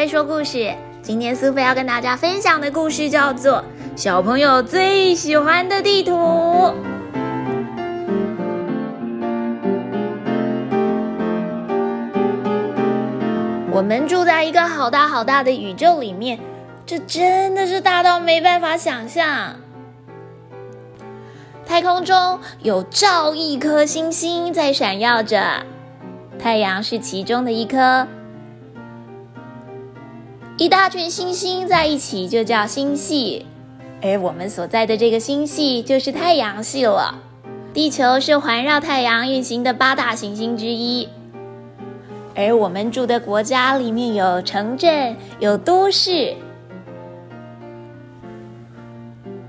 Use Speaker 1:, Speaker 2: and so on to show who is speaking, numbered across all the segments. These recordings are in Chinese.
Speaker 1: 菲说故事。今天苏菲要跟大家分享的故事叫做《小朋友最喜欢的地图》。我们住在一个好大好大的宇宙里面，这真的是大到没办法想象。太空中有兆亿颗星星在闪耀着，太阳是其中的一颗。一大群星星在一起就叫星系，而我们所在的这个星系就是太阳系了。地球是环绕太阳运行的八大行星之一，而我们住的国家里面有城镇，有都市。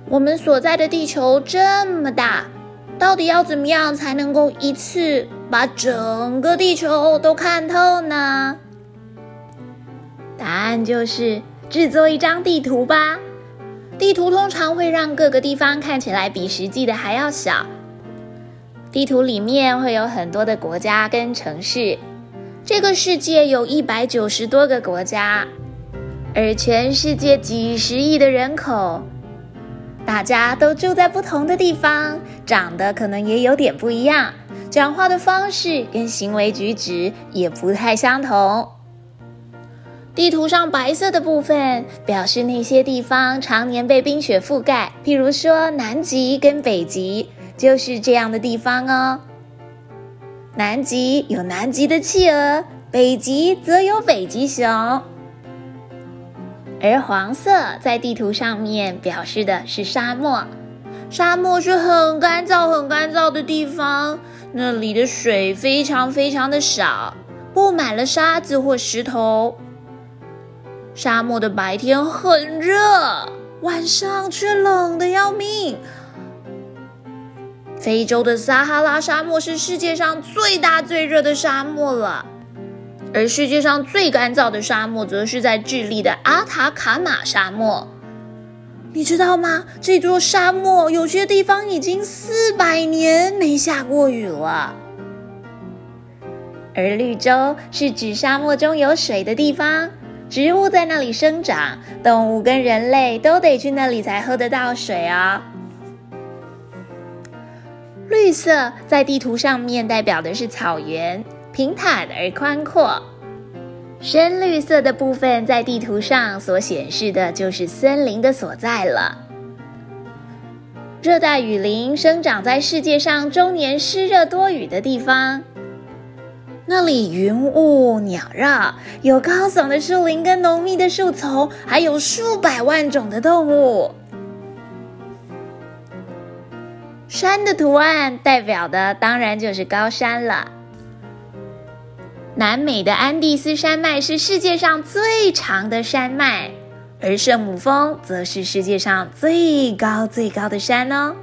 Speaker 1: 我们所在的地球这么大，到底要怎么样才能够一次把整个地球都看透呢？答案就是制作一张地图吧。地图通常会让各个地方看起来比实际的还要小。地图里面会有很多的国家跟城市。这个世界有一百九十多个国家，而全世界几十亿的人口，大家都住在不同的地方，长得可能也有点不一样，讲话的方式跟行为举止也不太相同。地图上白色的部分表示那些地方常年被冰雪覆盖，譬如说南极跟北极就是这样的地方哦。南极有南极的企鹅，北极则有北极熊。而黄色在地图上面表示的是沙漠，沙漠是很干燥、很干燥的地方，那里的水非常非常的少，布满了沙子或石头。沙漠的白天很热，晚上却冷的要命。非洲的撒哈拉沙漠是世界上最大最热的沙漠了，而世界上最干燥的沙漠则是在智利的阿塔卡马沙漠。你知道吗？这座沙漠有些地方已经四百年没下过雨了。而绿洲是指沙漠中有水的地方。植物在那里生长，动物跟人类都得去那里才喝得到水哦。绿色在地图上面代表的是草原，平坦而宽阔。深绿色的部分在地图上所显示的就是森林的所在了。热带雨林生长在世界上终年湿热多雨的地方。那里云雾缭绕，有高耸的树林跟浓密的树丛，还有数百万种的动物。山的图案代表的当然就是高山了。南美的安第斯山脉是世界上最长的山脉，而圣母峰则是世界上最高最高的山哦。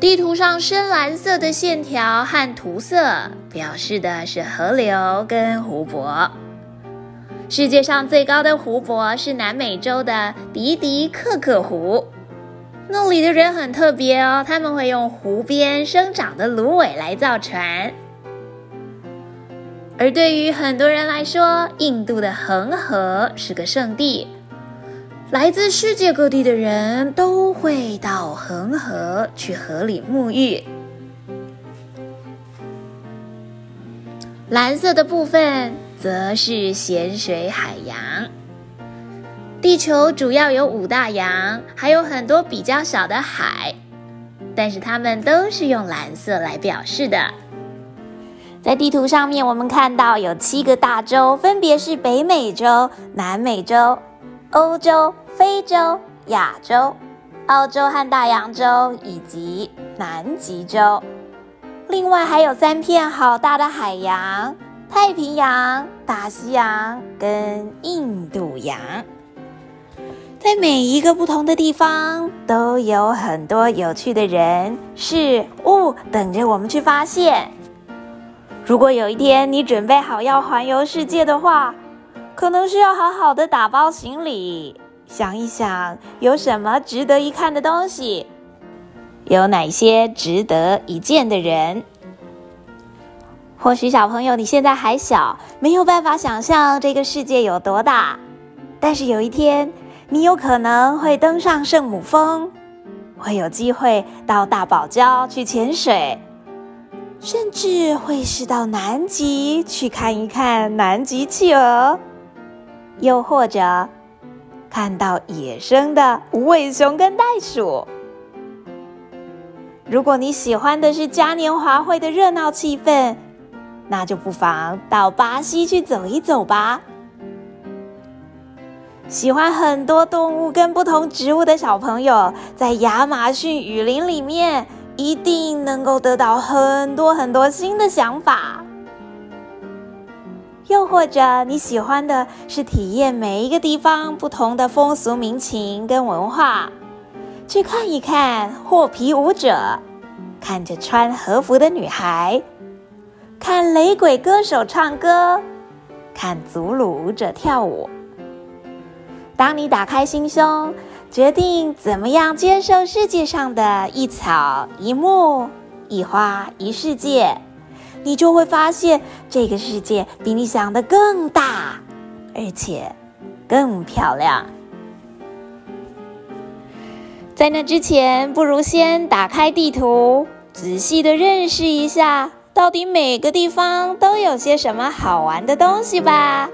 Speaker 1: 地图上深蓝色的线条和涂色，表示的是河流跟湖泊。世界上最高的湖泊是南美洲的迪迪克克湖，那里的人很特别哦，他们会用湖边生长的芦苇来造船。而对于很多人来说，印度的恒河是个圣地。来自世界各地的人都会到恒河去河里沐浴。蓝色的部分则是咸水海洋。地球主要有五大洋，还有很多比较小的海，但是它们都是用蓝色来表示的。在地图上面，我们看到有七个大洲，分别是北美洲、南美洲。欧洲、非洲、亚洲、澳洲和大洋洲以及南极洲，另外还有三片好大的海洋：太平洋、大西洋跟印度洋。在每一个不同的地方，都有很多有趣的人事物等着我们去发现。如果有一天你准备好要环游世界的话，可能是要好好的打包行李，想一想有什么值得一看的东西，有哪些值得一见的人。或许小朋友你现在还小，没有办法想象这个世界有多大。但是有一天，你有可能会登上圣母峰，会有机会到大堡礁去潜水，甚至会是到南极去看一看南极企鹅，又或者看到野生的无尾熊跟袋鼠。如果你喜欢的是嘉年华会的热闹气氛，那就不妨到巴西去走一走吧。喜欢很多动物跟不同植物的小朋友，在亚马逊雨林里面一定能够得到很多很多新的想法。又或者你喜欢的是体验每一个地方不同的风俗民情跟文化，去看一看霍皮舞者，看着穿和服的女孩。看雷鬼歌手唱歌，看祖鲁舞者跳舞。当你打开心胸，决定怎么样接受世界上的一草一木、一花一世界，你就会发现这个世界比你想的更大，而且更漂亮。在那之前，不如先打开地图，仔细的认识一下。到底每个地方都有些什么好玩的东西吧？